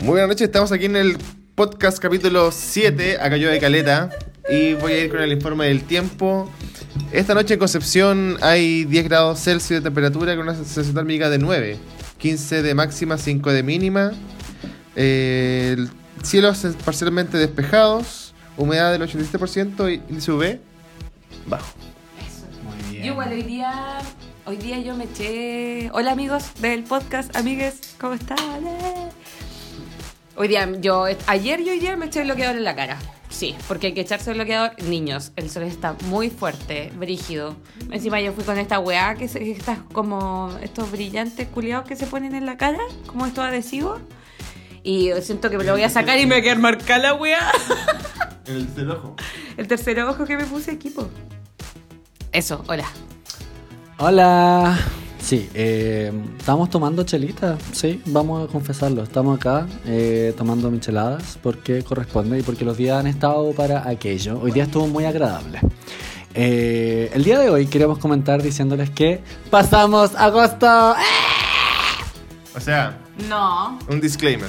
Muy buenas noches, estamos aquí en el podcast capítulo 7, acá yo de Caleta, y voy a ir con el informe del tiempo. Esta noche en Concepción hay 10 grados Celsius de temperatura con una sensación térmica de 9, 15 de máxima, 5 de mínima. Eh, el cielos parcialmente despejados, humedad del 87% y índice UV bajo. Eso. Muy bien. Yo igual hoy día, hoy día yo me eché. Hola amigos del podcast, amigues, ¿cómo están? Hoy día, yo, ayer y hoy día me eché bloqueador en la cara. Sí, porque hay que echarse bloqueador. Niños, el sol está muy fuerte, brígido. Encima yo fui con esta weá que se, estas como estos brillantes culiados que se ponen en la cara, como estos adhesivos. Y siento que me lo voy a sacar y me va a quedar marcada la weá. El tercer ojo. El tercer ojo que me puse equipo. Eso, hola. Hola. Sí, eh, estamos tomando chelita, sí, vamos a confesarlo. Estamos acá eh, tomando micheladas porque corresponde y porque los días han estado para aquello. Hoy día estuvo muy agradable. Eh, el día de hoy queremos comentar diciéndoles que pasamos agosto. O sea, No, un disclaimer.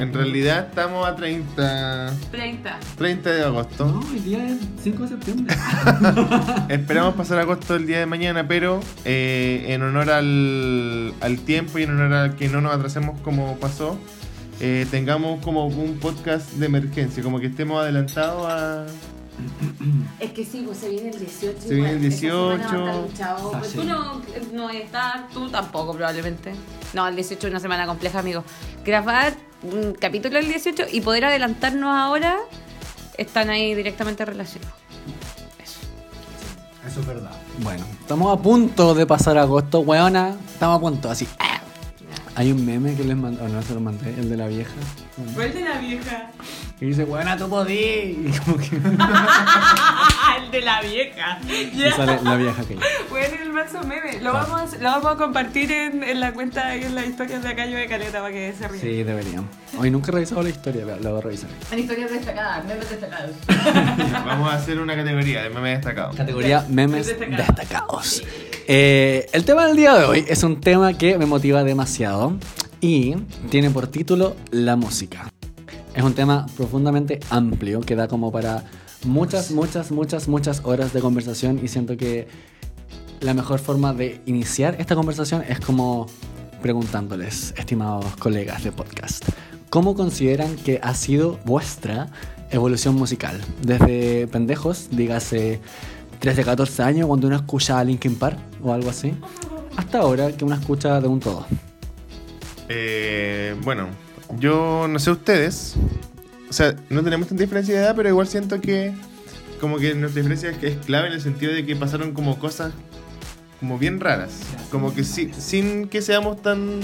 En realidad estamos a 30, 30. 30 de agosto. No, hoy día es 5 de septiembre. Esperamos pasar agosto el día de mañana, pero eh, en honor al, al tiempo y en honor a que no nos atrasemos como pasó, eh, tengamos como un podcast de emergencia, como que estemos adelantados a... Es que sí, pues se viene el 18. Se viene el igual. Esa semana 18. va a estar luchado. Ah, Pues sí. Tú no, no estás, tú tampoco probablemente. No, el 18 es una semana compleja, amigo. Grabar un capítulo del 18 y poder adelantarnos ahora están ahí directamente relacionados. Eso. Eso es verdad. Bueno, estamos a punto de pasar agosto, weona. Estamos a punto, así. ah. Hay un meme que les mandé, o no se lo mandé, el de la vieja. ¿Cuál de la vieja? Y dice, buena, tú podí. Y como que el de la vieja. y sale la vieja que Bueno, el manso meme. Lo vamos, lo vamos a compartir en, en la cuenta y en las historias de acá yo de Caleta para que se rían. Sí, deberíamos. Hoy nunca he revisado la historia, pero la voy a revisar. En historias destacadas, memes destacados. Vamos a hacer una categoría de memes destacados. Categoría memes Destacados. destacados. Eh, el tema del día de hoy es un tema que me motiva demasiado y tiene por título La música. Es un tema profundamente amplio que da como para muchas, muchas, muchas, muchas horas de conversación y siento que la mejor forma de iniciar esta conversación es como preguntándoles, estimados colegas de podcast, ¿cómo consideran que ha sido vuestra evolución musical? Desde pendejos, dígase 13, 14 años, cuando uno escucha a Linkin Park o algo así, hasta ahora que uno escucha de un todo. Eh, bueno, yo no sé ustedes, o sea, no tenemos tanta diferencia de edad, pero igual siento que como que nuestra diferencia es, clave en el sentido de que pasaron como cosas como bien raras, como que si- sin que seamos tan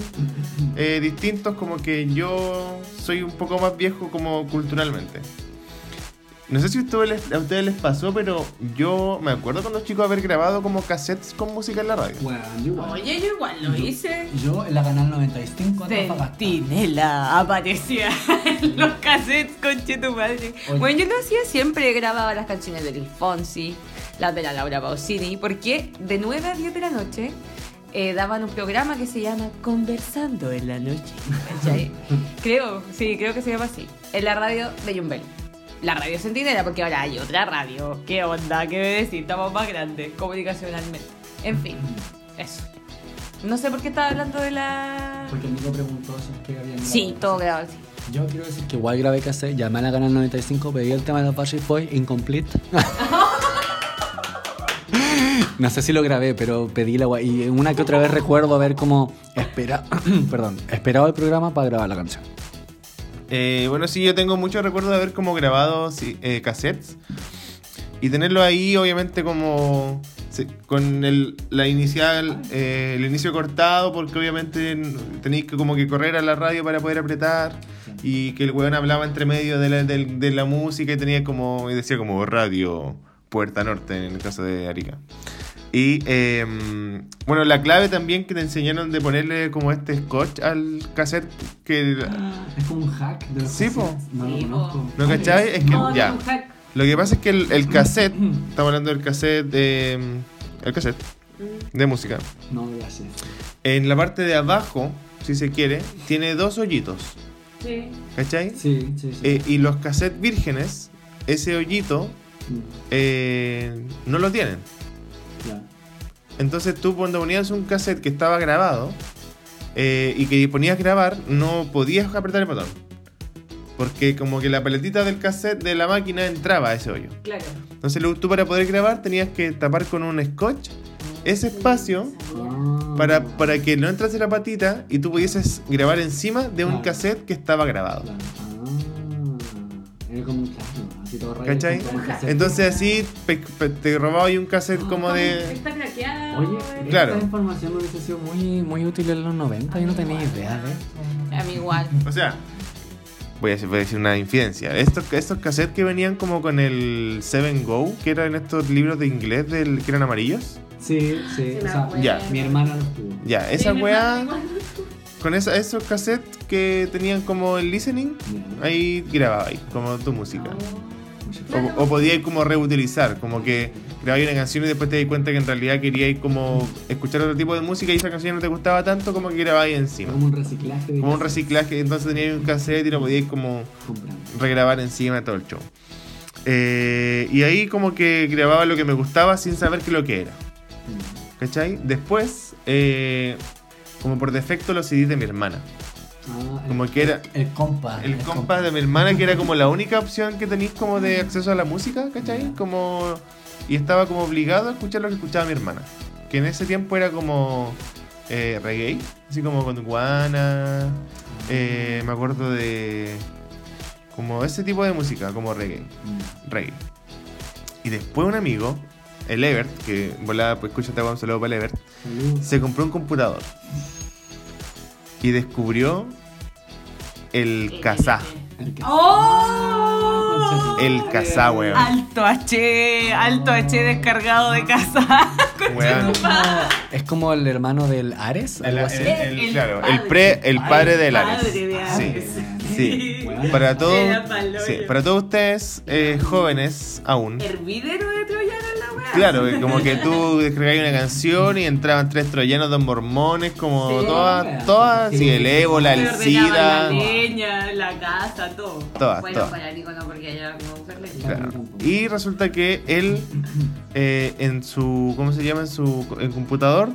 eh, distintos, como que yo soy un poco más viejo como culturalmente. No sé si a ustedes les, a ustedes les pasó, pero yo me acuerdo cuando chicos haber grabado como cassettes con música en la radio. Oye, yo igual lo hice. Yo en la Canal 95 Centinela aparecía en los cassettes, conche tu madre. Oye. Bueno, yo lo hacía siempre, grababa las canciones de Luis Fonsi, las de la Laura Pausini, porque de 9 a 10 de la noche eh, daban un programa que se llama Conversando en la Noche. creo, sí, creo que se llama así. En la radio de Jumbel. La radio Centinela, porque ahora hay otra radio. ¿Qué onda? ¿Qué decís? Estamos más grandes comunicacionalmente. En fin, eso. No sé por qué estaba hablando de la... Porque Nico preguntó si que habían Sí, todo grabado así. Yo quiero decir que igual grabé cassette, llamé a la Canal 95, pedí el tema de los Backstreet Boys, incomplete. No sé si lo grabé, pero pedí la gua- y una que otra vez recuerdo haber como espera, perdón, esperado el programa para grabar la canción. Eh, bueno, sí, yo tengo mucho recuerdo de haber como grabado sí, eh, cassettes y tenerlo ahí, obviamente, como con el, la inicial, eh, el inicio cortado, porque obviamente tenéis que como que correr a la radio para poder apretar y que el weón hablaba entre medio de la, del- de la música y tenía como, y decía como radio Puerta Norte en el caso de Arica. Y eh, bueno, la clave también que te enseñaron de ponerle como este scotch al cassette que Es como un hack de los Sí, po. No lo Sí, conozco. ¿No cachai? Es que No, ya. no. Lo que pasa es que el, el cassette, estamos hablando del cassette de. El cassette de música. No, gracias. En la parte de abajo, si se quiere, tiene dos hoyitos. Sí. ¿Cachai? Sí, sí, sí. Eh, y los cassettes vírgenes, ese hoyito, Mm, eh, no lo tienen. Entonces tú cuando ponías un cassette que estaba grabado eh, y que ponías grabar, no podías apretar el botón. Porque como que la paletita del cassette de la máquina entraba a ese hoyo. Claro. Entonces tú para poder grabar tenías que tapar con un scotch ese espacio Ah. para, para que no entrase la patita y tú pudieses grabar encima de un Claro. cassette que estaba grabado. Claro. Ah, era como un claro, así todo. ¿Cachai? Entonces así pe- pe- te robaba ahí un cassette como de... Está craqueado. Oye, Claro. esta información me hubiese sido muy, muy útil en los 90 y no tenía idea de A mí igual. O sea, voy a decir, voy a decir una infidencia. Estos, estos cassettes que venían como con el 7 Go, que eran estos libros de inglés del, que eran amarillos. Sí, sí. Sí, o me sea, acuerdo. Ya. mi hermana los tuvo. Ya, esa Sí, mi weá, hermana igual. Con esa- esos cassettes que tenían como el listening, ahí grababa ahí, como tu música. Mucho- O, o podíais como reutilizar, como que grababas una canción y después te das cuenta que en realidad queríais como escuchar otro tipo de música y esa canción no te gustaba tanto, como que grababais encima. Como un reciclaje de Como un reciclaje, entonces teníais un cassette y lo podíais como regrabar encima de todo el show. Eh, y ahí como que grababa lo que me gustaba sin saber qué lo que era. ¿Cachai? Después, eh, como por defecto, los CDs de mi hermana. Ah, el- Como que era El compa. el compa de mi hermana, que era como la única opción que tenéis como de acceso a la música, ¿cachai? Como, y estaba como obligado a escuchar lo que escuchaba mi hermana. Que en ese tiempo era como eh, reggae, así como con Guana. eh, me acuerdo de como ese tipo de música, como reggae. Mm. reggae. Y después un amigo, el Evert, que volaba, pues escúchate un saludo para el Evert, Salud. se compró un computador. Y descubrió el que- ¡Oh! El Kazaa, weón. Alto H, alto H descargado de casa. Weón. Es como- el hermano del Ares, El, algo así. el- el- El claro, padre. el pre, el padre de Lares. Padre de Ares. Sí, sí. Para pa'l sí, para todos ustedes eh, jóvenes aún. Hervidero de Claro, como que tú descargabas una canción y entraban tres troyanos, dos mormones, como Sí. todas, todas, sí, el ébola, el SIDA. La leña, la casa, todo. Todas, bueno, todas. para Nico no, porque ella leña. Claro. Y resulta que él eh, en su, ¿cómo se llama? En su en computador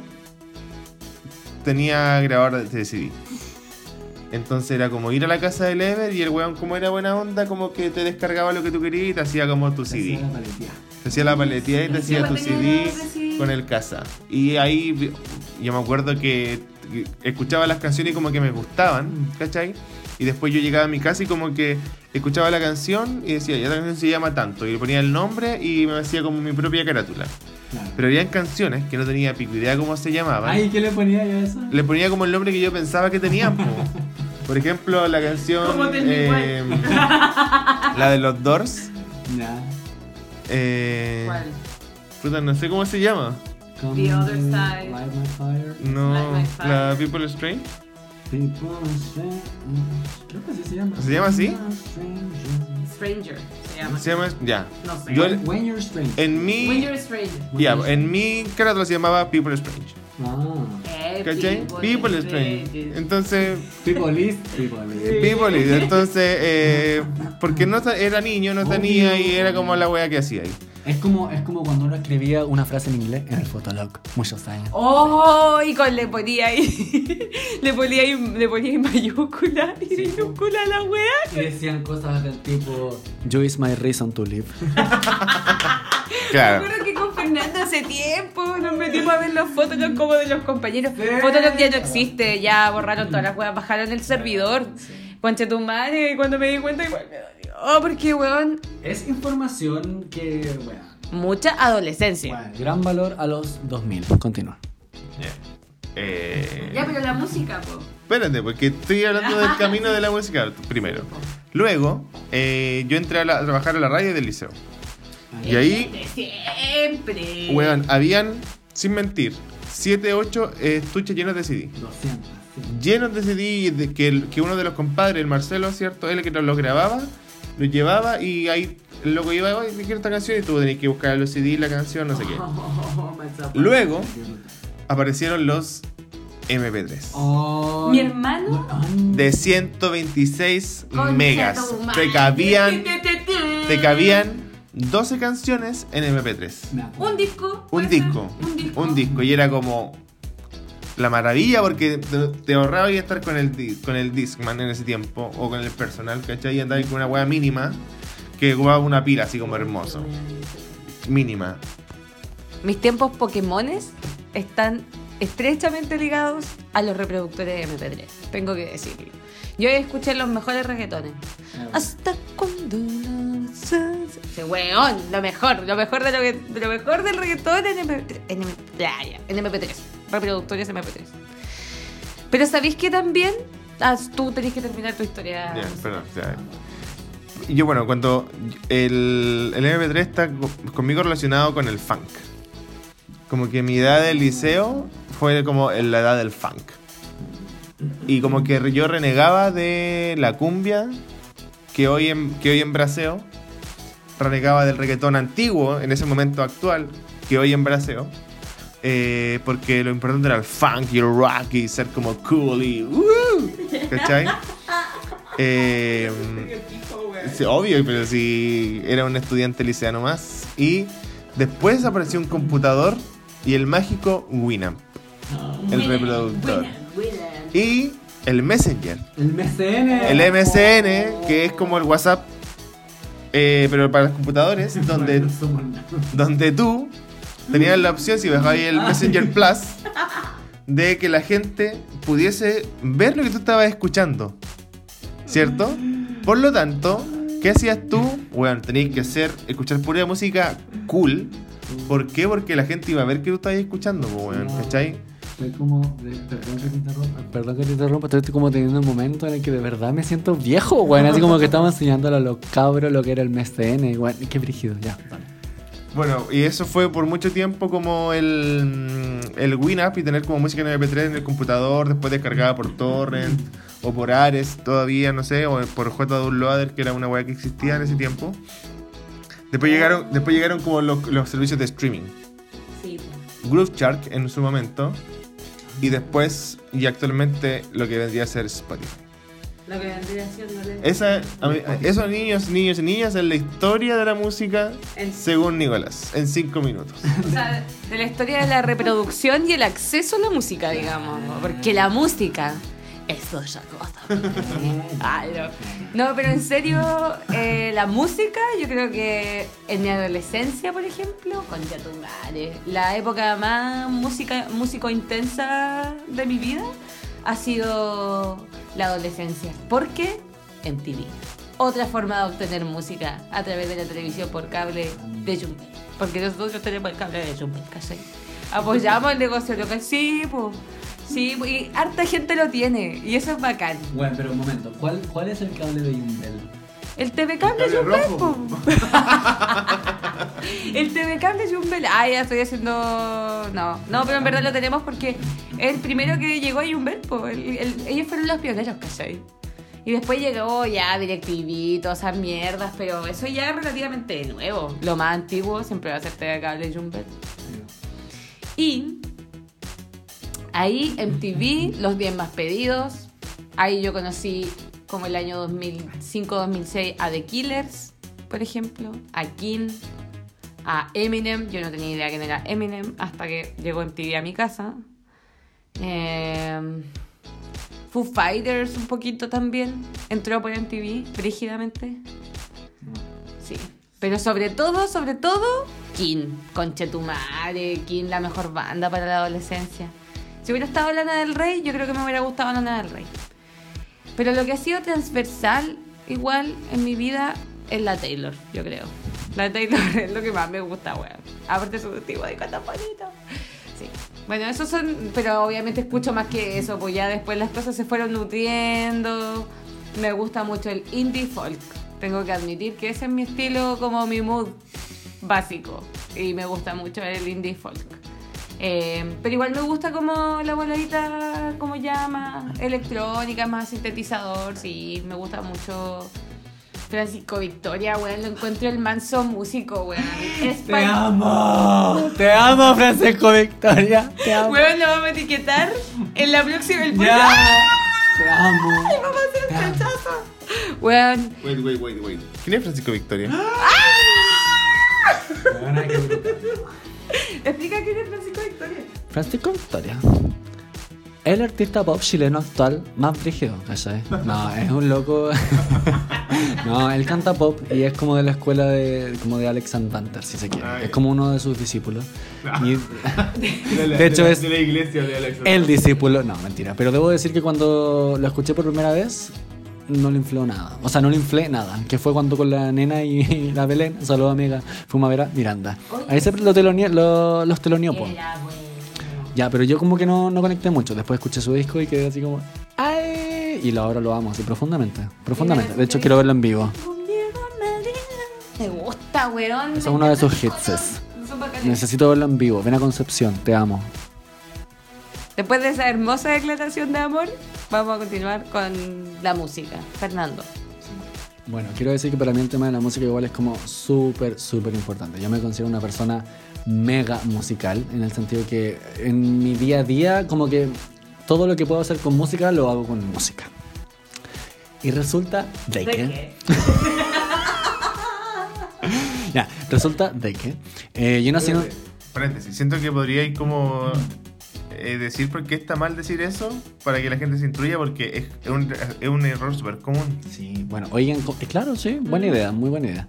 tenía grabador de CD. Entonces era como ir a la casa del Ever y el weón como era buena onda como que te descargaba lo que tú querías y te hacía como tu CD. Hacía la paletía. Te hacía la paletía y te hacía tu CD con el casa. Y ahí yo me acuerdo que escuchaba las canciones y como que me gustaban, ¿cachai? Y después yo llegaba a mi casa y como que escuchaba la canción y decía, ya la canción se llama tanto. Y le ponía el nombre y me hacía como mi propia carátula. Claro. Pero habían canciones que no tenía pico idea cómo se llamaban. Ay, ¿qué le ponía yo a eso? Le ponía como el nombre que yo pensaba que tenían. po. Por ejemplo, la canción... ¿Cómo te igual? eh, la de los Doors. Ya. Eh, ¿Cuál? puta, no sé cómo se llama. The Other Side. Light my fire. No, Like My Fire. la People Strange. Creo que así se llama. ¿Se llama así? Stranger se llama. Se llama, ya. No sé. Yo When you're strange. en When mi, you're a stranger. ya, en mi carátula se llamaba People Strange. Ah. Eh, ¿Cachai? People Strange. Entonces, People is, people is. People is. Entonces, eh, porque no era niño, no tenía y era como la wea que hacía ahí. Es como, es como cuando uno escribía una frase en inglés en el Fotolog muchos años. Oh, y con le ponía ahí, le ponía ahí, le ponía ahí mayúscula y minúscula a la wea. Y decían cosas del tipo You is my reason to live. Me Claro. acuerdo que con Fernando hace tiempo nos metimos a ver los Fotolog como de los compañeros. Fotolog ya no existe, ya borraron todas las weas, bajaron el servidor. Conche tu madre, y cuando me di cuenta igual me dolió. Oh, porque weón, Es información que, bueno, mucha adolescencia. bueno, gran valor a los 2000. Continúa. Eh, Ya, pero la música, po. espérate, porque estoy hablando del camino de la música primero. Luego, eh, yo entré a, la- a trabajar a la radio del liceo. Y ahí, siempre. weón, habían, sin mentir, 7, 8 estuches llenos de CD. 200. Llenos de CD de que, el- que uno de los compadres, el Marcelo, ¿cierto? Él que nos los grababa, los llevaba y ahí el loco iba, oye, quiero esta canción y tú tenías que buscar los CD, la canción, no sé qué. Luego aparecieron los MP3. Mi hermano. De 126 Concha megas. Te cabían, te cabían 12 canciones en MP3. Me acuerdo. Un disco. Un disco. Un disco. Un disco. Y era como la maravilla porque te, te ahorraba y estar con el, con el Discman en ese tiempo. O con el personal, ¿cachai? Y andaba con una hueá mínima que ocupaba una pila así como hermoso. Mínima. Mis tiempos Pokémones están estrechamente ligados a los reproductores de MP3. Tengo que decirlo. Yo escuché los mejores reggaetones. Hasta cuando Sí, weón, lo mejor, lo mejor de lo, que- de lo mejor del reggaetón en MP3. En, MP, ya, ya, en MP3. Reproductores MP3. Pero ¿sabéis que también? Ah, tú tenés que terminar tu historia. Ya, perdón, o sea, y yo, bueno, cuando el, el MP3 está co- conmigo relacionado con el funk. Como que mi edad del liceo fue como la edad del funk. Y como que yo renegaba de la cumbia que hoy en, que hoy en braseo. Renegaba del reggaetón antiguo en ese momento actual que hoy en braseo. Eh, porque lo importante era el funk y el rock y ser como cool y... ¡uh! ¿Cachai? Eh, sí, obvio, pero si era un estudiante liceano más. Y después apareció un computador y el mágico Winamp, el reproductor. Y el Messenger, El MCN. el MSN, que es como el WhatsApp, eh, pero para los computadores, donde, donde tú tenías la opción, si bajabas el Messenger Plus, de que la gente pudiese ver lo que tú estabas escuchando. ¿Cierto? Por lo tanto, ¿qué hacías tú? Bueno, tenías que hacer, escuchar pura música cool. ¿Por qué? Porque la gente iba a ver que tú estabas escuchando, weón, ¿cachai? Estoy como. de- Perdón que te interrumpa. Perdón que te interrumpa. Estoy como teniendo un momento en el que de verdad me siento viejo, weón. Así como que estamos enseñándole a los cabros lo que era el MSN, weón. Qué brígido, ya. Bueno, y eso fue por mucho tiempo como el, el Winamp y tener como música en MP3 en el computador, después descargada por Torrent o por Ares todavía, no sé, o por J Downloader, que era una weá que existía en ese tiempo. Después llegaron, después llegaron como los, los servicios de streaming. Sí. Groove Shark en su momento. Y después, y actualmente, lo que vendría a ser Spotify. Lo que vendría siendo Esa, a mí- esos niños, niños y niñas es la historia de la música En- según Nicolás, en cinco minutos. O sea, de la historia de la reproducción y el acceso a la música, digamos. Porque la música es otra cosa. Ay, no. Pero en serio, eh, la música, yo creo que en mi adolescencia, por ejemplo, con madre, la época más música, músico intensa de mi vida ha sido la adolescencia. ¿Por qué? MTV. Otra forma de obtener música a través de la televisión por cable de Jumbel. Porque nosotros tenemos el cable de Jumbel, ¿cachai? Apoyamos el negocio local. Sí, pues. Sí, y harta gente lo tiene. Y eso es bacán. Bueno, pero un momento. ¿Cuál, cuál es el cable de Yumbel? El TV Cable El cable rojo. El TV Cable Jumbel. Ah, ya estoy haciendo. No, no, pero en verdad lo tenemos porque el primero que llegó. El- el- ellos fueron los pioneros, ¿cachai? Y después llegó ya DirecTV, todas esas mierdas, pero eso ya es relativamente nuevo. Lo más antiguo siempre va a ser TV Cable Jumbel. Y ahí MTV, los 10 más pedidos. Ahí yo conocí como el año 2005-2006 a The Killers, por ejemplo, a King, a Eminem. Yo no tenía idea quién era Eminem hasta que llegó MTV a mi casa. Eh, Foo Fighters un poquito también. Entró por MTV, brígidamente. Sí. Pero sobre todo, sobre todo, King. Conchetumare, King, la mejor banda para la adolescencia. Si hubiera estado Lana del Rey, yo creo que me hubiera gustado Lana del Rey. Pero lo que ha sido transversal, igual, en mi vida, es la Taylor, yo creo. La Taylor es lo que más me gusta, weón. Aparte su tipo de canta bonito. Sí. Bueno, esos son, pero obviamente escucho más que eso, pues ya después las cosas se fueron nutriendo. Me gusta mucho el indie folk. Tengo que admitir que ese es mi estilo, como mi mood básico. Y me gusta mucho el indie folk. Eh, pero igual me gusta como la voladita, como llama, electrónica, más sintetizador, sí, me gusta mucho. Francisco Victoria, weón, lo encuentro el manso músico, weón. ¡Te amo! ¡Te amo, Francisco Victoria! ¡Te amo! Weón, lo vamos a etiquetar En la próxima, el Ya. Te amo. Vamos a hacer rechazo. Weón, Wait, wait, wait, wait. ¿Quién es Francisco Victoria? Brutal. explica quién es Francisco Victoria. Francisco Victoria. El artista pop chileno actual más brígido, ¿cachai? No, es un loco. no, él canta pop y es como de la escuela de, como de Alex Banter, si se quiere. Ah, es como uno de sus discípulos. Y- De, la- De hecho, la- es de la iglesia de Alex. el discípulo, no, mentira. Pero debo decir que cuando lo escuché por primera vez, no le infló nada. O sea, no le inflé nada. Que fue cuando con la nena y la Belén, saludos amiga, fuimos a ver a Miranda. Ahí se lo los teloneó, po. Ya, pero yo como que no, no conecté mucho. Después escuché su disco y quedé así como... ¡Ay! Y ahora lo amo así profundamente. Profundamente. De hecho, quiero verlo en vivo. Me gusta, weón. Ese es uno de sus hits. Necesito verlo en vivo. Ven a Concepción, te amo. Después de esa hermosa declaración de amor, vamos a continuar con la música. Fernando. Bueno, quiero decir que para mí el tema de la música igual es como súper, súper importante. Yo me considero una persona mega musical, en el sentido que en mi día a día, como que todo lo que puedo hacer con música lo hago con música. Y resulta de que... Ya, resulta de que... eh, yo nací en un- Paréntesis, siento que podría ir como eh, decir por qué está mal decir eso para que la gente se instruya porque es, es un, es un error súper común. Sí, bueno, oigan, eh, claro, sí, buena idea, muy buena idea.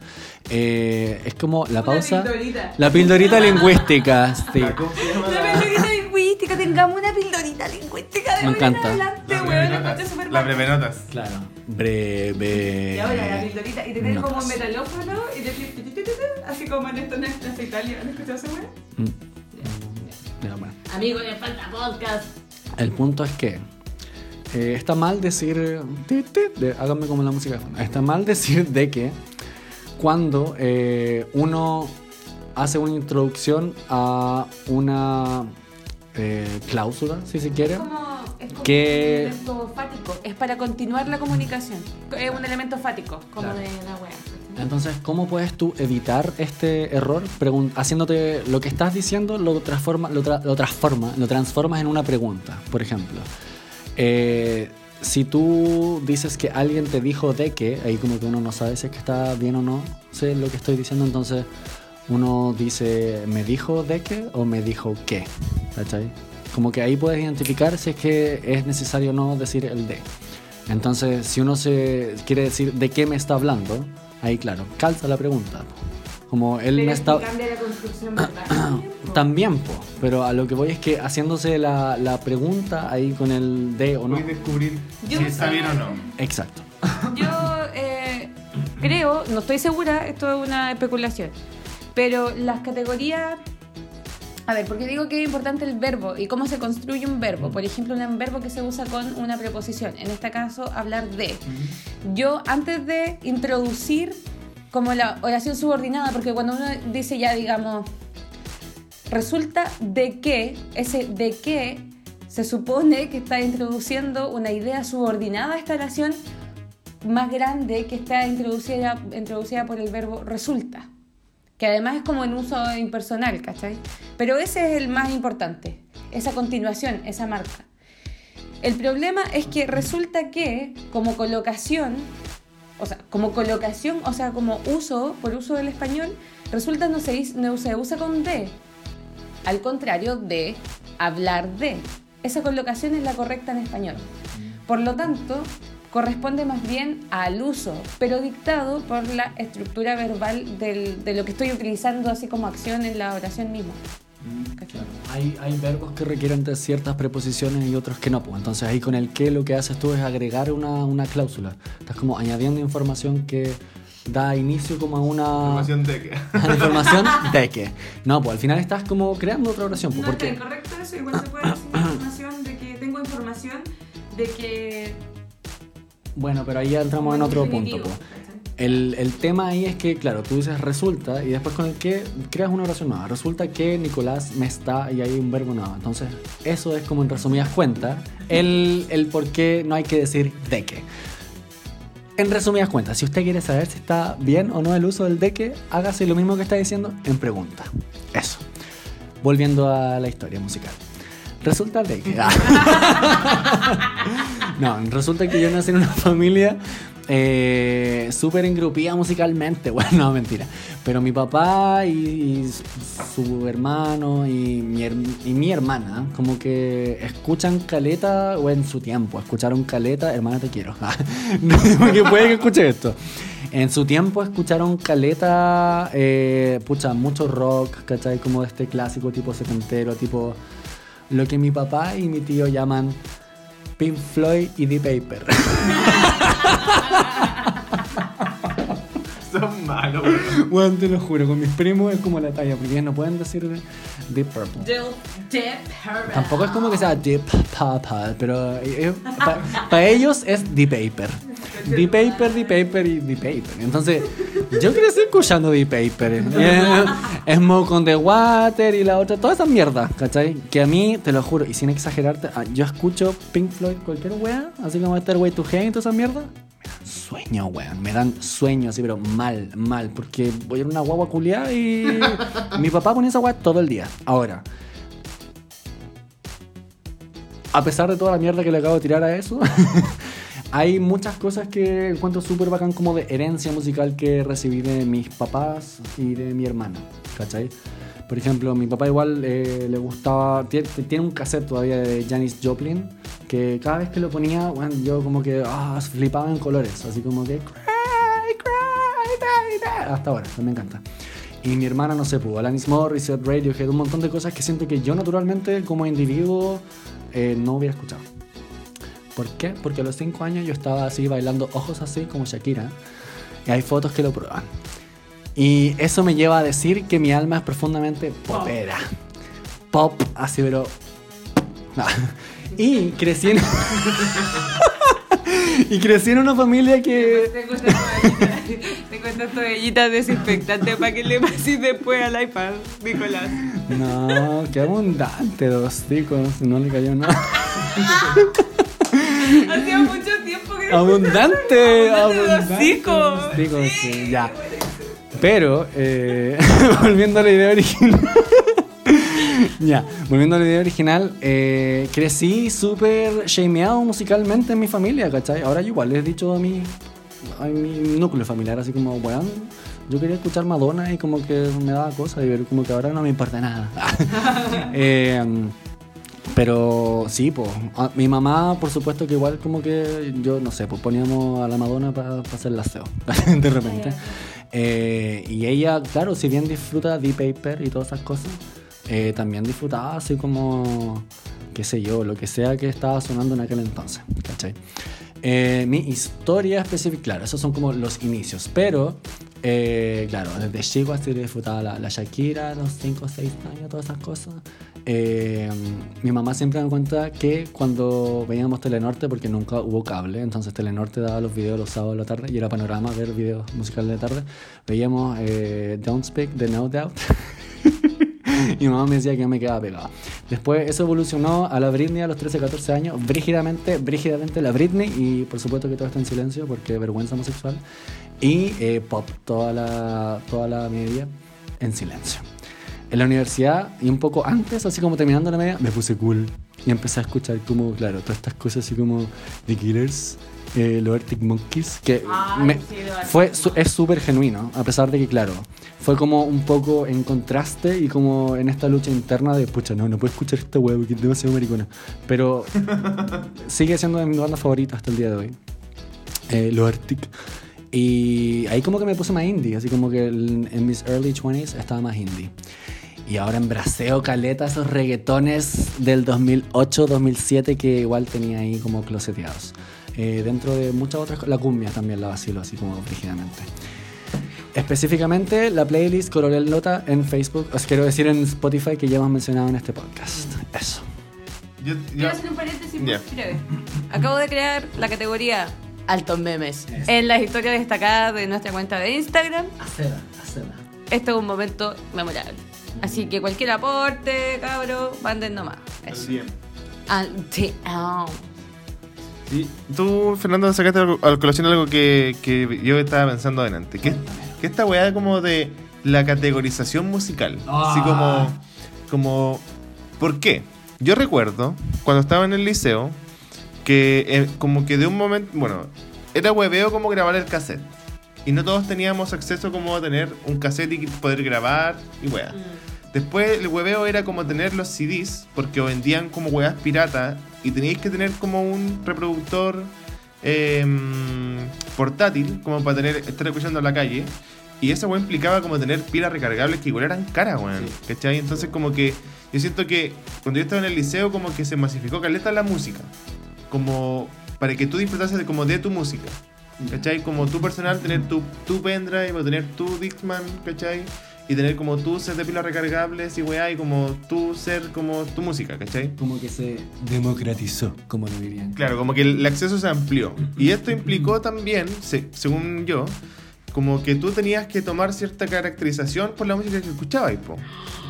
Eh, es como la pausa... pildorita. La pildorita lingüística, sí. ¿Cómo se llama La pildorita lingüística, tengamos una pildorita lingüística de Me encanta. adelante, La brevenotas. súper La brevenotas. Claro. Breve. Y ahora la pildorita, y tener como un metalófono y decir así como en esto en la Plaza Italia. ¿Han escuchado ese weón? Bueno. Amigo, le falta podcast. El punto es que eh, está mal decir. ti, ti, de- háganme como la música. de fondo. Está mal decir de que cuando eh, uno hace una introducción a una eh, cláusula, si se quiere. Es como, es como Que- un elemento fático. Es para continuar la comunicación. Es un elemento fático, como Claro. de la wea. Entonces, ¿cómo puedes tú evitar este error? Pregun- haciéndote lo que estás diciendo, lo, transforma, lo, tra- lo transforma, lo transformas en una pregunta. Por ejemplo, eh, si tú dices que alguien te dijo de que, ahí como que uno no sabe si es que está bien o no, sé lo que estoy diciendo, entonces uno dice, ¿me dijo de qué o me dijo qué? ¿Cachai? Como que ahí puedes identificar si es que es necesario o no decir el de. Entonces, si uno se quiere decir de qué me está hablando, ahí claro, calza la pregunta. Como él me está... cambia la construcción verbal. También, po, pero a lo que voy es que haciéndose la, la pregunta ahí con el de o no. Puedes descubrir Yo si está bien o no. Exacto. Yo eh, creo, no estoy segura, esto es una especulación, pero las categorías... A ver, porque digo que es importante el verbo y cómo se construye un verbo. Por ejemplo, un verbo que se usa con una preposición. En este caso, hablar de. Yo, antes de introducir como la oración subordinada, porque cuando uno dice ya, digamos, resulta de que, ese de que se supone que está introduciendo una idea subordinada a esta oración más grande que está introducida, introducida por el verbo resulta. Que además es como en uso impersonal, ¿cachai? Pero ese es el más importante, esa continuación, esa marca. El problema es que resulta que como colocación, o sea, como colocación, o sea, como uso, por uso del español, resulta no se, no se usa con de, al contrario de hablar de. Esa colocación es la correcta en español. Por lo tanto, corresponde más bien al uso, pero dictado por la estructura verbal del- de lo que estoy utilizando así como acción en la oración misma. ¿Cachai? Hay, hay verbos que requieren de ciertas preposiciones y otros que no. Pues. Entonces ahí con el que lo que haces tú es agregar una, una cláusula. Estás como añadiendo información que da inicio como a una... Información de que. a la información de que. No, pues al final estás como creando otra oración. Pues, No porque... está incorrecto eso, igual se puede decir información de que tengo información de que... Bueno, pero ahí ya entramos en otro punto. Pues. El, el tema ahí es que, claro, tú dices resulta y después con el que creas una oración nueva. Resulta que Nicolás me está y hay un verbo nuevo. Entonces, eso es como en resumidas cuentas el, el por qué no hay que decir de que. En resumidas cuentas, si usted quiere saber si está bien o no el uso del de que, hágase lo mismo que está diciendo en pregunta. Eso. Volviendo a la historia musical. Resulta de que... no, resulta que yo nací en una familia eh, súper engrupida musicalmente. Bueno, no, mentira. Pero mi papá y, su hermano y mi, y mi hermana, como que escuchan caleta, o en su tiempo, escucharon caleta, hermana te quiero. Porque puede que escuche esto. En su tiempo escucharon caleta, eh, pucha, mucho rock, ¿cachai? Como este clásico tipo setentero, tipo lo que mi papá y mi tío llaman Pink Floyd y The Paper. Son malos, Bueno, te lo juro, con mis primos es como la talla, porque ellos no pueden decir Deep Purple. Tampoco es como que sea Deep Purple, pero para ellos es The Paper. The Paper, The Paper y The Paper. Entonces, yo crecí escuchando The Paper. Eh, Smoke on the Water y la otra, toda esa mierda, ¿cachai? Que a mí, te lo juro, y sin exagerarte, ah, yo escucho Pink Floyd, cualquier wea, así como Stairway to Heaven y toda esa mierda. Sueño, weón. Me dan sueño así, pero mal, mal. Porque voy a una guagua culiada y. Mi papá ponía esa guagua todo el día. Ahora. A pesar de toda la mierda que le acabo de tirar a eso, hay muchas cosas que encuentro súper bacán como de herencia musical que recibí de mis papás y de mi hermana. ¿Cachai? Por ejemplo, mi papá igual eh, le gustaba, tie- tiene un cassette todavía de Janis Joplin, que cada vez que lo ponía, bueno, yo como que ah, flipaba en colores, así como que cry, cry, hasta ahora, me encanta. Y mi hermana, no sé, pues, Alanis Morissette, Radiohead, un montón de cosas que siento que yo naturalmente como individuo eh, no hubiera escuchado. ¿Por qué? Porque a los 5 años yo estaba así bailando ojos así como Shakira. Y hay fotos que lo prueban. Y eso me lleva a decir que mi alma es profundamente popera. Pop, así, pero. No. Y crecí en. y crecí en una familia que. Tengo estas toallitas desinfectantes para que le pases después al iPad, Nicolás. No, qué abundante, dos chicos. No le cayó nada. Hacía mucho tiempo que no Abundante, Abundante hocico. hocico, sí, ya. Pero, eh, volviendo a la idea original. ya, volviendo a la idea original, eh, crecí súper shameado musicalmente en mi familia, ¿cachai? Ahora igual les he dicho a mi, a mi núcleo familiar, así como, bueno, yo quería escuchar Madonna y como que me daba cosas y ver como que ahora no me importa nada. Eh, pero sí, pues, mi mamá, por supuesto que igual como que yo, no sé, pues poníamos a la Madonna para hacer el aseo, de repente. Eh, y ella, claro, si bien disfruta de Paper y todas esas cosas, eh, también disfrutaba así como, qué sé yo, lo que sea que estaba sonando en aquel entonces, ¿cachai? Eh, mi historia específica, claro, esos son como los inicios, pero, eh, claro, desde chico así disfrutaba la, la Shakira, los 5 o 6 años, todas esas cosas. Eh, mi mamá siempre me cuenta que cuando veíamos Telenorte, porque nunca hubo cable, entonces Telenorte daba los videos los sábados de la tarde y era panorama ver videos musicales de tarde, veíamos eh, Don't Speak de No Doubt. y mi mamá me decía que me quedaba pegado. Después eso evolucionó a la Britney a los 13, 14 años, brígidamente, brígidamente la Britney y por supuesto que todo está en silencio porque vergüenza homosexual. Y eh, pop, toda la, toda la media en silencio. En la universidad y un poco antes, así como terminando la media, me puse cool y empecé a escuchar como, claro, todas estas cosas así como The Killers, eh, los Arctic Monkeys, que Ay, me- sí, fue, su- es súper genuino, a pesar de que, claro, fue como un poco en contraste y como en esta lucha interna de, pucha, no, no puedo escuchar esta wea porque es demasiado maricona. Pero sigue siendo de mis bandas favoritas hasta el día de hoy. Eh, los Arctic. Y ahí como que me puse más indie, así como que en mis early 20s estaba más indie. Y ahora embraceo caleta esos reggaetones del 2008-2007 que igual tenía ahí como closeteados. Eh, dentro de muchas otras cosas, la cumbia también la vacilo así como rígidamente. Específicamente la playlist Coronel Nota en Facebook, os quiero decir en Spotify que ya hemos mencionado en este podcast. Eso. Yo, yo- Quiero hacer un paréntesis muy Ya. breve. Acabo de crear la categoría Altos Memes en las historias destacadas de nuestra cuenta de Instagram. Hacela, hacela. Este es un momento memorable. Así que cualquier aporte, cabro, manden nomás. Eso. Bien. Al-. Sí. Tú, Fernando, sacaste algo- al colación algo que, que yo estaba pensando adelante. Que, que esta weá como de la categorización musical. Así Ah. como, como. ¿Por qué? Yo recuerdo, cuando estaba en el liceo, que eh, como que de un momento, bueno, era hueveo como grabar el cassette. Y no todos teníamos acceso como a tener un cassette y poder grabar y weá. Después el hueveo era como tener los CDs, porque vendían como weas piratas y teníais que tener como un reproductor em, portátil, como para tener estar escuchando en la calle. Y esa weá implicaba como tener pilas recargables que igual eran caras, weón. ¿Cachai? Entonces como que yo siento que cuando yo estaba en el liceo como que se masificó caleta la música. Como para que tú disfrutases de, como de tu música. ¿Cachai? Como tu personal, tener tu, tu pendrive o tener tu Dixman, ¿cachai? Y tener como tu set de pilas recargables y weá, y como tu ser como tu música, ¿cachai? Como que se democratizó, como lo dirían. Claro, como que el acceso se amplió. Y esto implicó también, se- según yo, como que tú tenías que tomar cierta caracterización por la música que escuchabas, po,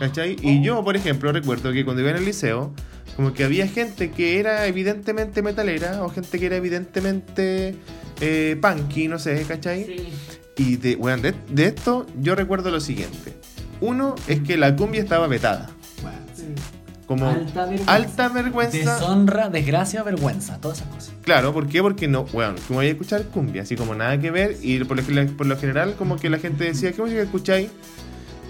¿cachai? Y yo, por ejemplo, recuerdo que cuando iba en el liceo, como que había gente que era evidentemente metalera o gente que era evidentemente eh, punky, no sé, ¿cachai? Sí. Y de, weón, de, de esto yo recuerdo lo siguiente. Uno es que la cumbia estaba vetada. Bueno, sí. Como Alta vergüenza. alta vergüenza. Deshonra, desgracia, vergüenza, todas esas cosas. Claro, ¿por qué? Porque no, bueno, como voy a escuchar cumbia, así como nada que ver, y por lo, por lo general como que la gente decía, ¿qué música escucháis?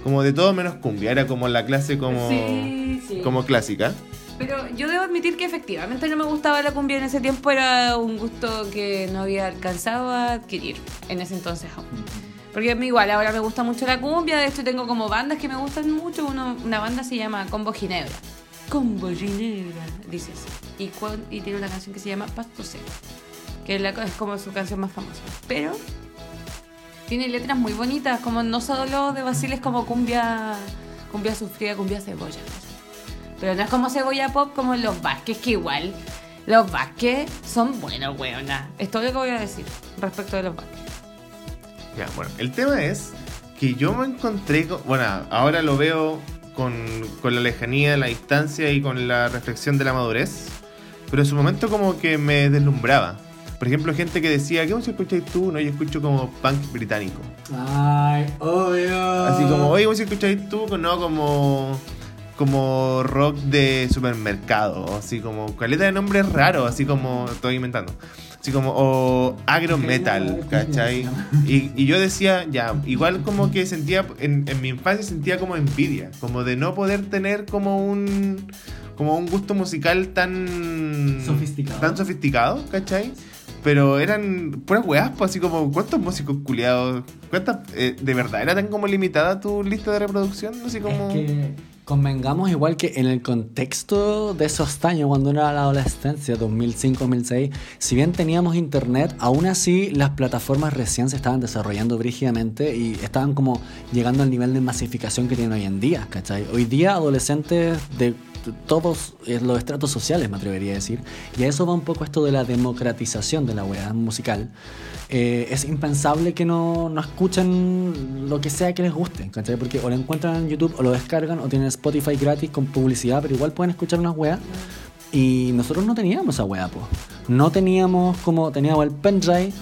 Como de todo menos cumbia, era como la clase como, Sí, sí. como clásica. Pero yo debo admitir que efectivamente no me gustaba la cumbia en ese tiempo, era un gusto que no había alcanzado a adquirir en ese entonces aún. Porque a mí igual, ahora me gusta mucho la cumbia, de hecho tengo como bandas que me gustan mucho, Uno- una banda se llama Combo Ginebra. Combo Ginebra, dices. Y, y tiene una canción que se llama Pasto Seco, que es, la- es como su canción más famosa. Pero tiene letras muy bonitas, como no solo de Basiles como cumbia, cumbia sufrida, cumbia cebolla. Pero no es como cebolla pop como los Vázquez, que igual los Vázquez son buenos, weona. Es todo lo que voy a decir respecto de los Vázquez. Ya, bueno, el tema es que yo me encontré, con- bueno, ahora lo veo con, con la lejanía, la distancia y con la reflexión de la madurez, pero en su momento como que me deslumbraba. Por ejemplo, gente que decía, ¿qué música escucháis tú? No, yo escucho como punk británico. Ay, obvio. Así como, oye, ¿cómo si escucháis tú? No, como. Como rock de supermercado. Así como. Caleta de nombres raros. Así como. Estoy inventando. Así como. O agro metal. ¿Cachai? Y, y yo decía, ya. Igual como que sentía. En, en mi infancia sentía como envidia. Como de no poder tener como un. Como un gusto musical tan. Sofisticado. Tan sofisticado, ¿cachai? Pero eran puras weas, pues así como, ¿cuántos músicos culiados? ¿Cuántas, eh, ¿De verdad era tan como limitada tu lista de reproducción? Así como... Es que convengamos igual que en el contexto de esos años, cuando era la adolescencia, 2005-2006, si bien teníamos internet, aún así las plataformas recién se estaban desarrollando brígidamente y estaban como llegando al nivel de masificación que tienen hoy en día, ¿cachai? Hoy día adolescentes de todos los estratos sociales, me atrevería a decir, y a eso va un poco esto de la democratización de la web musical. Eh, es impensable que no, no escuchen lo que sea que les guste, ¿cachai? Porque o lo encuentran en YouTube o lo descargan o tienen Spotify gratis con publicidad, pero igual pueden escuchar unas weas. Y nosotros no teníamos esa wea, pues. No teníamos como teníamos el pendrive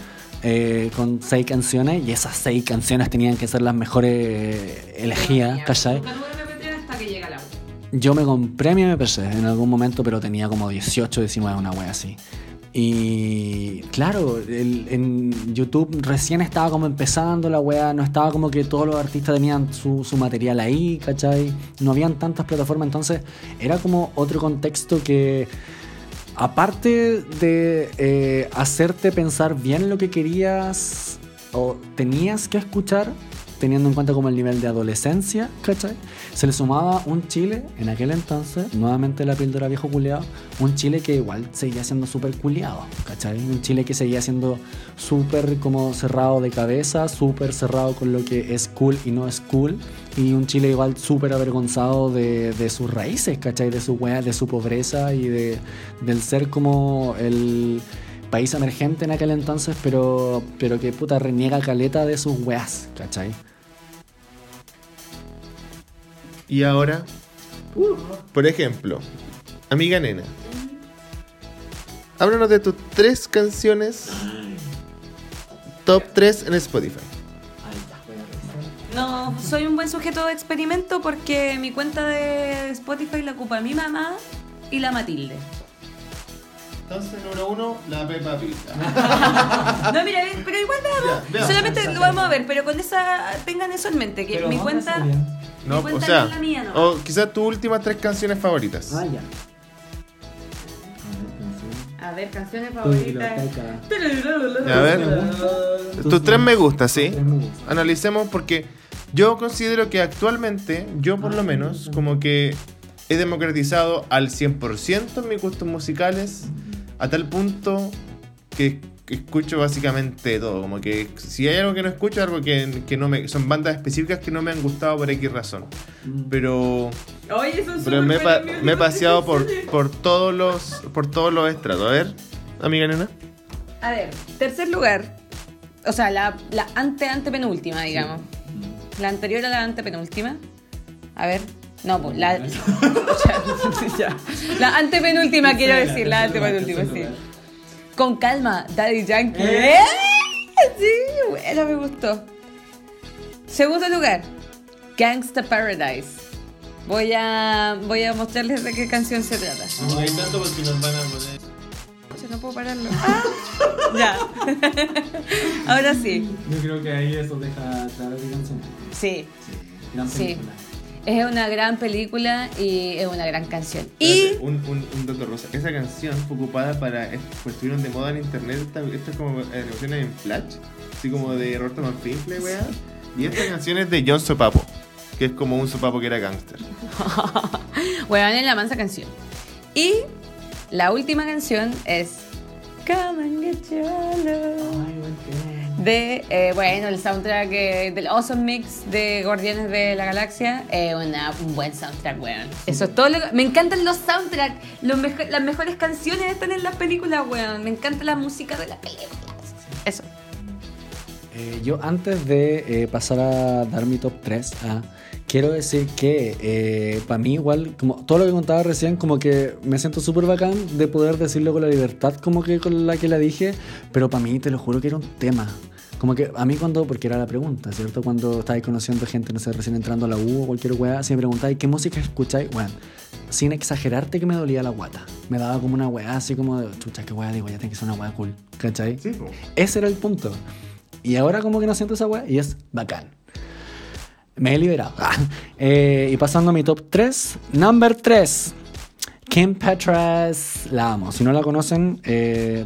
eh, con seis canciones y esas seis canciones tenían que ser las mejores eh, elegidas, ¿cachai? Nunca tuve MP3 hasta que llega la U. Yo me compré mi MPC en algún momento, pero tenía como 18, 19, una wea así. Y claro, el- en YouTube recién estaba como empezando la wea, no estaba como que todos los artistas tenían su, su material ahí, ¿cachai? No habían tantas plataformas, entonces era como otro contexto que, aparte de eh, hacerte pensar bien lo que querías o tenías que escuchar, teniendo en cuenta como el nivel de adolescencia, ¿cachai? Se le sumaba un Chile, en aquel entonces, nuevamente la píldora viejo culeado, un Chile que igual seguía siendo súper culeado, ¿cachai? Un Chile que seguía siendo súper como cerrado de cabeza, súper cerrado con lo que es cool y no es cool, y un Chile igual súper avergonzado de, de sus raíces, ¿cachai? De su wea, de su pobreza y de, del ser como el país emergente en aquel entonces, pero, pero que puta reniega caleta de sus weas, ¿cachai? Y ahora, por ejemplo, amiga nena, háblanos de tus tres canciones top 3 en Spotify. No, soy un buen sujeto de experimento porque mi cuenta de Spotify la ocupa mi mamá y la Matilde. Entonces, número uno, la Pepa Pig. No, mira, ven, pero igual veamos. Ya, veamos. Solamente lo vamos a ver, pero con esa. Tengan eso en mente, que Pero mi cuenta. No, o sea, no es la mía, ¿no? o quizás tus últimas tres canciones favoritas. Ah, ya. A ver, canciones favoritas. A ver. Tus tres me gusta, ¿sí? Tres me gusta. Analicemos porque yo considero que actualmente, yo por lo menos, como que he democratizado al 100% mis gustos musicales a tal punto que escucho básicamente todo. Como que si hay algo que no escucho, algo que, que no me. Son bandas específicas que no me han gustado por X razón. Mm. Pero. Oye, son Pero me, he pa- me he paseado por, por todos los. por todos los estratos. A ver, amiga nena. A ver, tercer lugar. O sea, la, la ante antepenúltima, digamos. La anterior a la antepenúltima. A ver. No, pues la. Ya. La antepenúltima, quiero decir, la antepenúltima, sí. Con calma, Daddy Yankee. ¿Eh? ¡Eh! Sí, bueno, me gustó. Segundo lugar, Gangsta Paradise. Voy a, voy a mostrarles de qué canción se trata. No hay tanto porque nos van a poner. No puedo pararlo. Ah, ya. Ahora sí. Yo creo que ahí eso deja claro qué canción. Sí. Gran Sí. Es una gran película y es una gran canción. Y un, un, un dato rosa. Esa canción fue ocupada para. Pues estuvieron de moda en internet. Esta, esta es como eh, canciones en Flash. Así como de Roberto Manfinfle, weá. Y esta canción es de John Sopapo. Que es como un sopapo que era gángster. bueno, es la mansa canción. Y la última canción es Come and Get Your Love. De, eh, bueno, el soundtrack eh, del Awesome Mix de Guardianes de la Galaxia. eh, una- un buen soundtrack, weón. Eso es todo lo que- Me encantan los soundtracks. Los mejo- las mejores canciones están en las películas, weón. Me encanta la música de las películas. Eso. Eh, yo antes de eh, pasar a dar mi top 3, ah, quiero decir que para mí igual, como todo lo que contaba recién, como que me siento súper bacán de poder decirlo con la libertad como que con la que la dije, pero para mí te lo juro que era un tema. Como que a mí cuando, porque era la pregunta, ¿cierto? Cuando estáis conociendo gente, no sé, recién entrando a la U o cualquier weá, si me preguntáis qué música escucháis, bueno, sin exagerarte que me dolía la guata. Me daba como una weá así como de, chucha, qué weá, digo, ya tiene que ser una weá cool, ¿cachai? Sí, po. Ese era el punto. Y ahora como que no siento esa weá y es bacán. Me he liberado. Eh, y pasando a mi top 3. Number 3. Kim Petras. La amo. Si no la conocen, eh.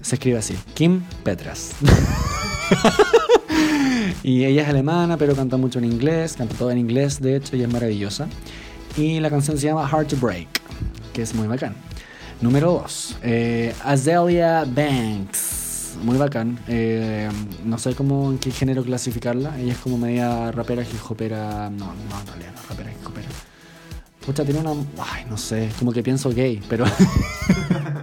Se escribe así. Kim Petras. y ella es alemana, pero canta mucho en inglés. Canta todo en inglés, de hecho, y es maravillosa. Y la canción se llama Hard to Break, que es muy bacán. Número 2. Azalea Banks. Muy bacán. Eh, no sé cómo en qué género clasificarla. Ella es como media rapera, hip hopera. No, no, no, rapera, hip hopera. Pucha, tiene una. Ay, no sé, como que pienso gay, pero.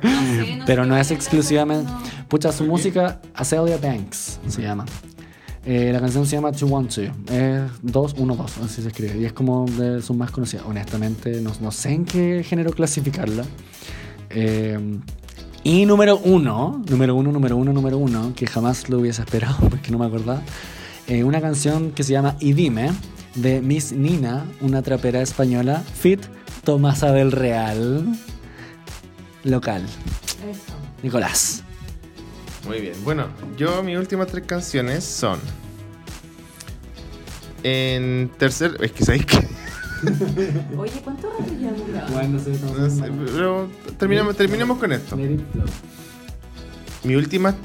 pero no es exclusivamente. Pucha, su música, Azalea Banks se llama. Eh, la canción se llama To Want To. Es 2, 1, 2, así se escribe. Y es como de sus más conocidas. Honestamente, no sé en qué género clasificarla. Eh, y número uno, número uno, número uno, número uno, que jamás lo hubiese esperado porque no me acordaba. eh, una canción que se llama Y Dime, de Miss Nina, una trapera española, fit Tomasa del Real, local. Eso. Nicolás. Muy bien. Bueno, yo mis últimas tres canciones son. En tercer. Es que sabéis que. Oye, ¿cuánto rato llevamos grabando? Bueno, no sé, No sé, pero terminamos, con esto. Mi última.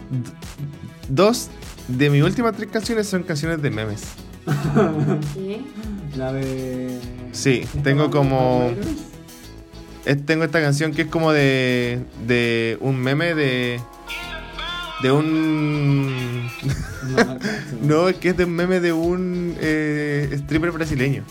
Dos de mis últimas tres canciones son canciones de memes. ¿Qué? La de. Sí, tengo como. Es- tengo esta canción que es como de. de un meme de. de un. no, es que es de un meme de un eh, stripper brasileño.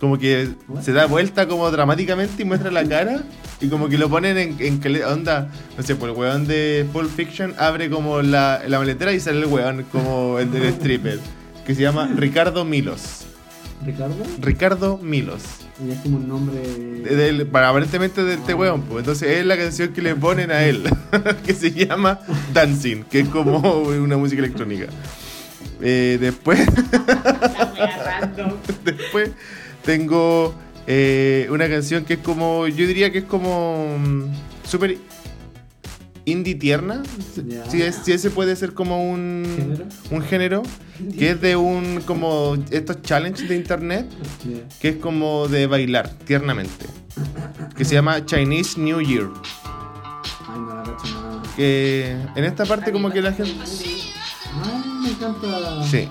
Como que se da vuelta como dramáticamente y muestra la cara. Y como que lo ponen en, en onda. No sé, pues el weón de Pulp Fiction abre como la, la maletera y sale el weón como el del stripper. Que se llama Ricardo Milos. ¿Ricardo? Ricardo Milos. Y es como un nombre. De- del- para aparentemente de este weón, pues. Entonces es la canción que le ponen a él, que se llama Dancing, que es como una música electrónica. Eh, después, después tengo Eh, una canción que es como, yo diría que es como mm, súper indie tierna. Si, es- si ese puede ser como un ¿Género? un género que es de un como estos challenges de internet que es como de bailar tiernamente que se llama Chinese New Year Ay, no la cacho nada. que en esta parte como que la gente Ay, me encanta. sí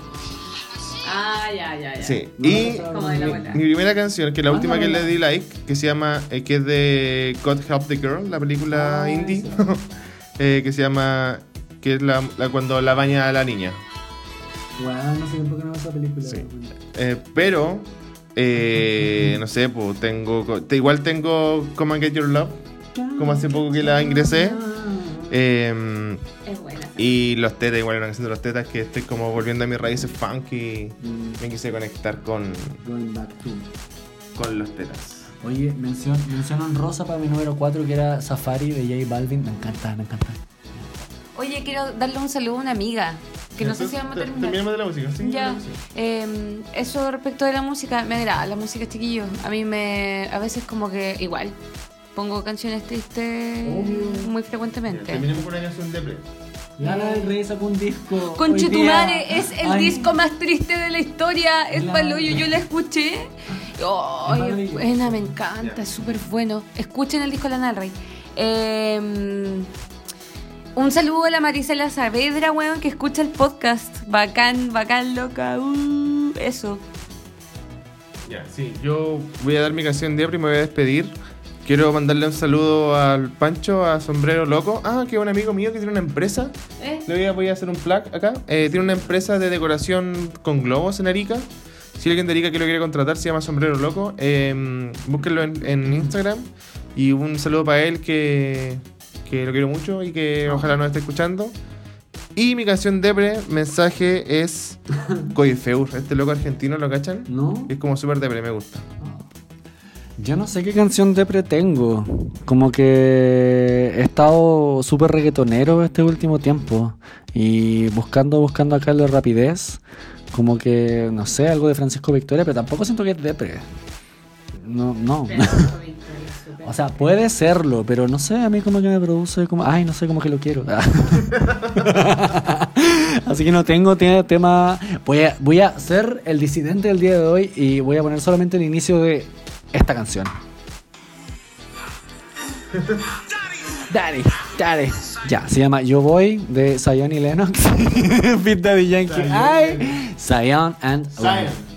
Ah, ya, ya, ya. sí No y mi, mi primera canción que es la última que le di like que se llama eh, que es de God Help the Girl la película Ah, indie eh, que se llama que es la, la- cuando la baña a la niña Bueno, no sé por qué no esa película. Sí. Eh, pero, eh, no sé, pues tengo. igual tengo Come and Get Your Love, como hace poco que la ingresé. Eh, Es buena. y los tetas, igual una canción de los tetas que estoy como volviendo a mis raíces funk y Mm, me quise conectar con, Going back to. con los tetas. Oye, mención, mención honrosa para mi número 4 que era Safari de J Balvin. Me encanta, me encanta. Oye, quiero darle un saludo a una amiga. Que no sé si vamos a terminar. Terminamos de la música, sí. Ya, eh, eso respecto de la música, me agrada la música, chiquillos. A mí me. A veces, como que igual. Pongo canciones tristes Obvio. muy frecuentemente. Terminemos con una canción de pre. Lana del Rey sacó un disco. Conche hoy tu día. madre, es el Ay, disco más triste de la historia. Es Claro. paloyo, yo la escuché. Ay, es maravilloso. buena, me encanta, Ya. es súper bueno. Escuchen el disco de Lana del Rey. Eh, un saludo a la Marisela Saavedra, weón, que escucha el podcast. Bacán, bacán, loca. Uh, eso. Ya, sí. Yo voy a dar mi canción de y me voy a despedir. Quiero mandarle un saludo al Pancho, a Sombrero Loco. Ah, que es un amigo mío que tiene una empresa. ¿Eh? Le voy a, voy a hacer un plug acá. Eh, tiene una empresa de decoración con globos en Arica. Si alguien de Arica que lo quiere contratar, se llama Sombrero Loco. Eh, búsquenlo en, en Instagram. Y un saludo para él que, que lo quiero mucho y que ojalá nos esté escuchando. Y mi canción depre, mensaje es Coifeur. Este loco argentino, ¿lo cachan? ¿No? Es como súper depre, me gusta. Yo no sé qué canción de tengo. Como que he estado súper reggaetonero este último tiempo. Y buscando, buscando acá la rapidez. Como que, no sé, algo de Francisco Victoria, pero tampoco siento que es depre. No, no. O sea, puede serlo, pero no sé, a mí como que me produce como, ay, no sé, como que lo quiero. Así que no tengo te- tema. Voy a, voy a ser el disidente del día de hoy y voy a poner solamente el inicio de esta canción. Daddy, Daddy. Ya, se llama Yo Voy de Zion y Lennox. Fit Daddy Yankee. Zion. Ay, Zion and Zion. Lennox.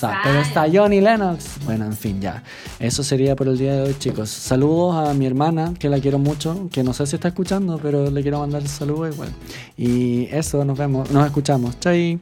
Pero está Johnny Lennox. Bueno, en fin, ya. Eso sería por el día de hoy, chicos. Saludos a mi hermana, que la quiero mucho, que no sé si está escuchando, pero le quiero mandar saludos igual. Y eso, nos vemos, nos escuchamos. Chai.